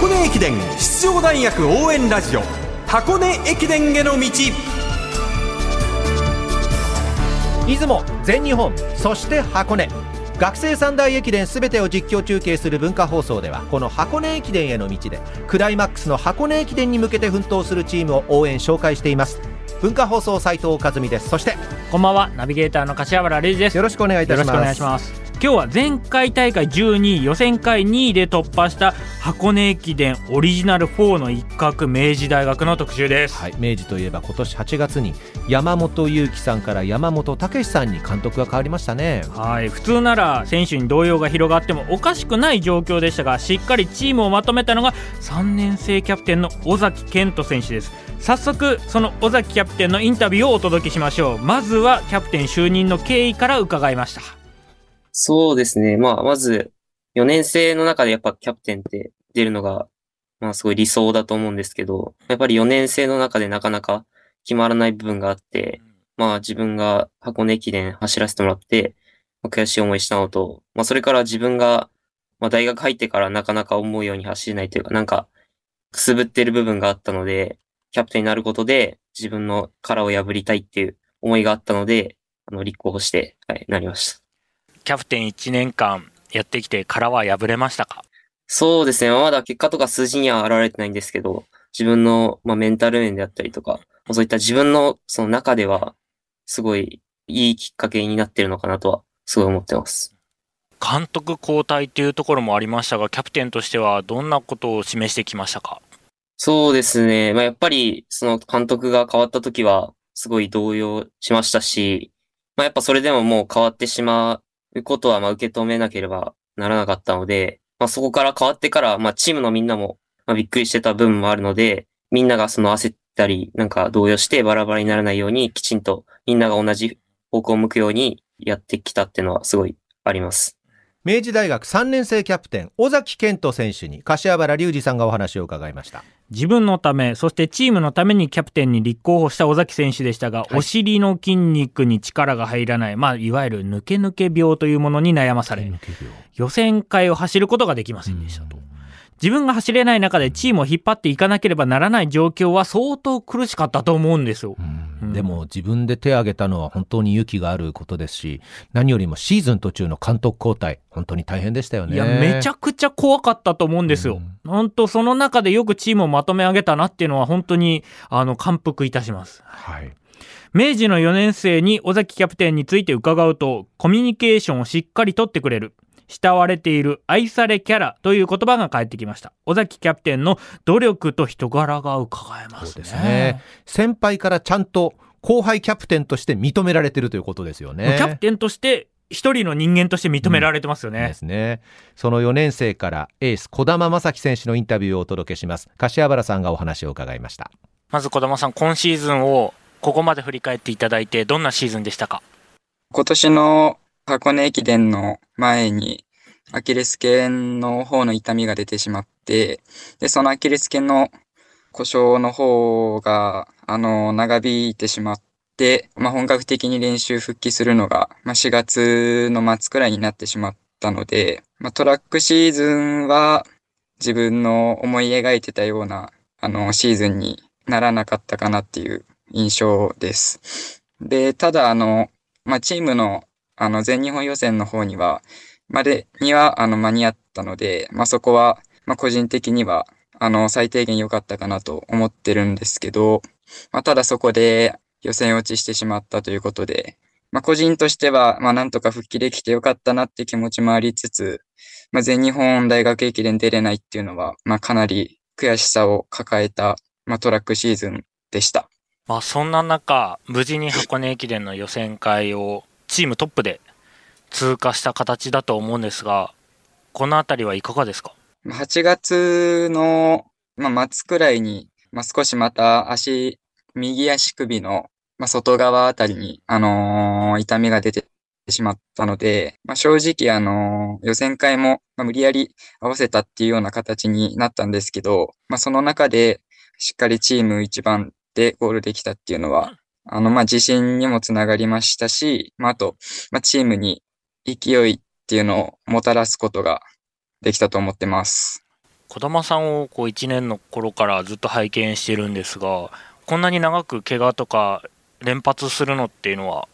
箱根駅伝出場大学応援ラジオ箱根駅伝への道出雲全日本そして箱根。学生三大駅伝すべてを実況中継する文化放送ではこの箱根駅伝への道でクライマックスの箱根駅伝に向けて奮闘するチームを応援紹介しています。文化放送斉藤和美です。そしてこんばんはナビゲーターの柏原礼二です。よろしくお願いいたします今日は前回大会12位予選会2位で突破した箱根駅伝オリジナル4の一角明治大学の特集です、はい、明治といえば今年8月に山本裕樹さんから山本武さんに監督が変わりましたね。はい普通なら選手に動揺が広がってもおかしくない状況でしたがしっかりチームをまとめたのが3年生キャプテンの尾崎健人選手です。早速その尾崎キャプテンのインタビューをお届けしましょう。まずはキャプテン就任の経緯から伺いましたそうですね。まあ、まず、4年生の中でやっぱキャプテンって出るのが、まあすごい理想だと思うんですけど、やっぱり4年生の中でなかなか決まらない部分があって、まあ自分が箱根駅伝走らせてもらって、まあ悔しい思いしたのと、まあそれから自分が、まあ大学入ってからなかなか思うように走れないというか、なんか、くすぶってる部分があったので、キャプテンになることで自分の殻を破りたいっていう思いがあったので、あの、立候補して、はい、なりました。キャプテン1年間やってきて殻は破れましたか？そうですね。まだ結果とか数字には現れてないんですけど、自分の、まあ、メンタル面であったりとか、そういった自分のその中では、すごいいいきっかけになってるのかなとは、すごい思ってます。監督交代っていうところもありましたが、キャプテンとしてはどんなことを示してきましたか？そうですね。まあ、やっぱり、その監督が変わった時は、すごい動揺しましたし、まあ、やっぱそれでももう変わってしまいうことは、まあ、受け止めなければならなかったので、まあ、そこから変わってから、まあ、チームのみんなも、まあ、びっくりしてた部分もあるので、みんながその焦ったり、なんか動揺してバラバラにならないように、きちんとみんなが同じ方向を向くようにやってきたっていうのはすごいあります。明治大学3年生キャプテン尾崎健人選手に柏原隆二さんがお話を伺いました。自分のため、そしてチームのためにキャプテンに立候補した尾崎選手でしたが、い。お尻の筋肉に力が入らない、まあ、いわゆる抜け抜け病というものに悩まされ、予選会を走ることができませんでしたと。自分が走れない中でチームを引っ張っていかなければならない状況は相当苦しかったと思うんですよ。うんでも自分で手を挙げたのは本当に勇気があることですし何よりもシーズン途中の監督交代本当に大変でしたよねいや、めちゃくちゃ怖かったと思うんですよ。本当その中でよくチームをまとめ上げたなっていうのは本当に、あの、感服いたします。はい明治の4年生に尾崎キャプテンについて伺うと、コミュニケーションをしっかりとってくれる。慕われている愛されキャラという言葉が返ってきました。尾崎キャプテンの努力と人柄が伺えますね。そうですね先輩からちゃんと後輩キャプテンとして認められてるということですよねキャプテンとして一人の人間として認められてますよね。ですねその4年生からエース児玉正樹選手のインタビューをお届けします柏原さんがお話を伺いましたまず児玉さん、今シーズンをここまで振り返っていただいて、どんなシーズンでしたか？今年の箱根駅伝の前に、アキレス腱の方の痛みが出てしまって、で、そのアキレス腱の故障の方が、あの、長引いてしまって、まあ、本格的に練習復帰するのが、まあ、4月の末くらいになってしまったので、まあ、トラックシーズンは自分の思い描いてたような、あの、シーズンにならなかったかなっていう印象です。で、ただ、あの、まあ、チームの、あの、全日本予選の方には、までには、あの、間に合ったので、まあ、そこは、まあ、個人的には、あの、最低限良かったかなと思ってるんですけど、まあ、ただそこで予選落ちしてしまったということで、まあ、個人としては、まあ、なんとか復帰できてよかったなって気持ちもありつつ、まあ、全日本大学駅伝出れないっていうのは、まあ、かなり悔しさを抱えた、まあ、トラックシーズンでした。まあそんな中、無事に箱根駅伝の予選会をチームトップで通過した形だと思うんですが、このあたりはいかがですか？8月の、まあ、末くらいに、まあ、少しまた足、右足首の、まあ、外側あたりに、あのー痛みが出てしまったので、まあ、正直、あのー予選会も、まあ、無理やり合わせたっていうような形になったんですけど、まあ、その中で、しっかりチーム一番でゴールできたっていうのは、あの、まあ、自信にもつながりましたし、まあ、あと、まあ、チームに勢いっていうのをもたらすことができたと思ってます。児玉さんをこう1年の頃からずっと拝見してるんですがこんなに長く怪我とか連発するのっていうのは？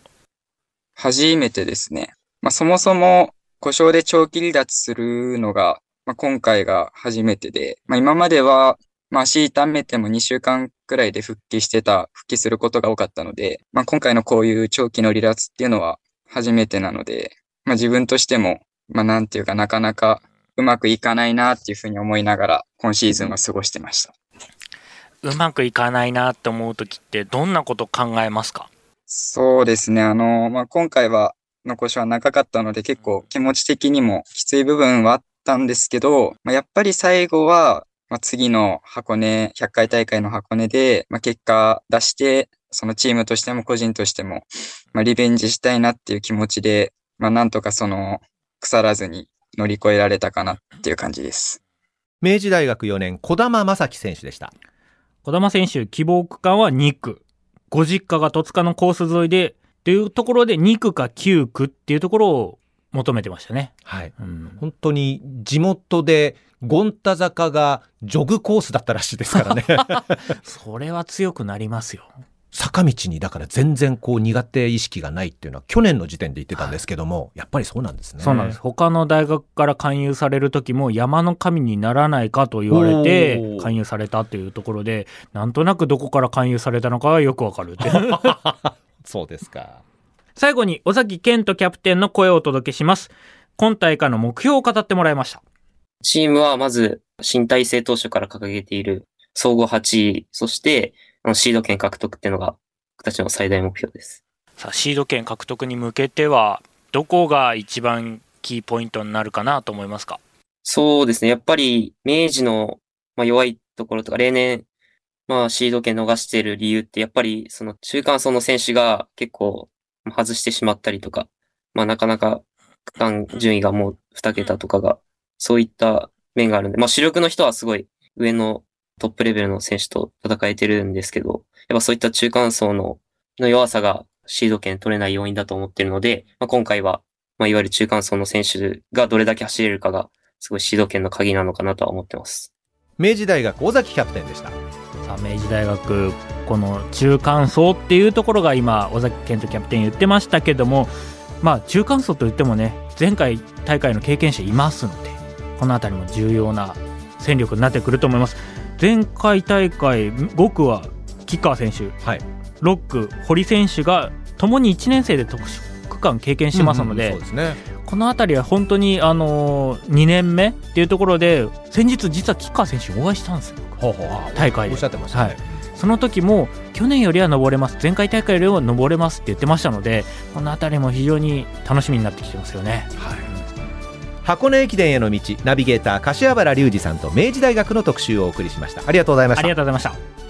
初めてですね。まあ、そもそも故障で長期離脱するのが、まあ、今回が初めてで、まあ、今までは、まあ、足痛めても2週間くらいで復帰してた、復帰することが多かったので、まあ、今回のこういう長期の離脱っていうのは初めてなので、まあ、自分としても、まあ、なんていうかなかなかうまくいかないなっていうふうに思いながら、今シーズンは過ごしてました。うまくいかないなって思う時ってどんなこと考えますか？そうですね。あの、まあ、今回は残しは長かったので結構気持ち的にもきつい部分はあったんですけど、まあ、やっぱり最後は、まあ、次の箱根、100回大会の箱根で、まあ、結果出して、そのチームとしても個人としても、まあ、リベンジしたいなっていう気持ちで、まあ、なんとかその、腐らずに乗り越えられたかなっていう感じです。明治大学4年児玉正樹選手でした。児玉選手希望区間は2区。ご実家が戸塚のコース沿いでっていうところで2区か9区っていうところを求めてましたね、はい。うん、本当に地元で権太坂がジョグコースだったらしいですからね。それは強くなりますよ。坂道にだから全然こう苦手意識がないっていうのは去年の時点で言ってたんですけども、やっぱりそうなんですね。そうなんです。他の大学から勧誘される時も山の神にならないかと言われて勧誘されたっていうところでなんとなくどこから勧誘されたのかがよくわかるって。い うそうですか。最後に尾崎健人キャプテンの声をお届けします。今大会の目標を語ってもらいましたチームはまず、新体制当初から掲げている総合8位、そして、あのシード権獲得っていうのが、僕たちの最大目標です。さあシード権獲得に向けてはどこが一番キーポイントになるかなと思いますか？そうですね。やっぱり、明治の、まあ、弱いところとか、例年、まあ、シード権逃している理由って、やっぱり、その中間層の選手が結構外してしまったりとか、まあ、なかなか区間順位がもう2桁とかが、そういった面があるんで、まあ、主力の人はすごい上のトップレベルの選手と戦えてるんですけど、やっぱそういった中間層の、の弱さがシード権取れない要因だと思ってるので、まあ、今回は、まあ、いわゆる中間層の選手がどれだけ走れるかが、すごいシード権の鍵なのかなとは思ってます。明治大学尾崎キャプテンでしたさあ明治大学この中間層っていうところが今尾崎健人キャプテン言ってましたけどもまあ中間層といってもね前回大会の経験者いますのでこの辺りも重要な戦力になってくると思います。前回大会5区は吉川選手はい。6区堀選手がともに1年生で特殊区間経験してますので、うんうんですね。この辺りは本当に、あのー、2年目っていうところで先日実は吉川選手お会いしたんですよ。ほうほう。大会で。おっしゃってましたね、はい。その時も去年よりは登れます。前回大会よりは登れますって言ってましたのでこの辺りも非常に楽しみになってきてますよね箱根駅伝への道ナビゲーター柏原隆二さんと明治大学の特集をお送りしました。ありがとうございました。ありがとうございました。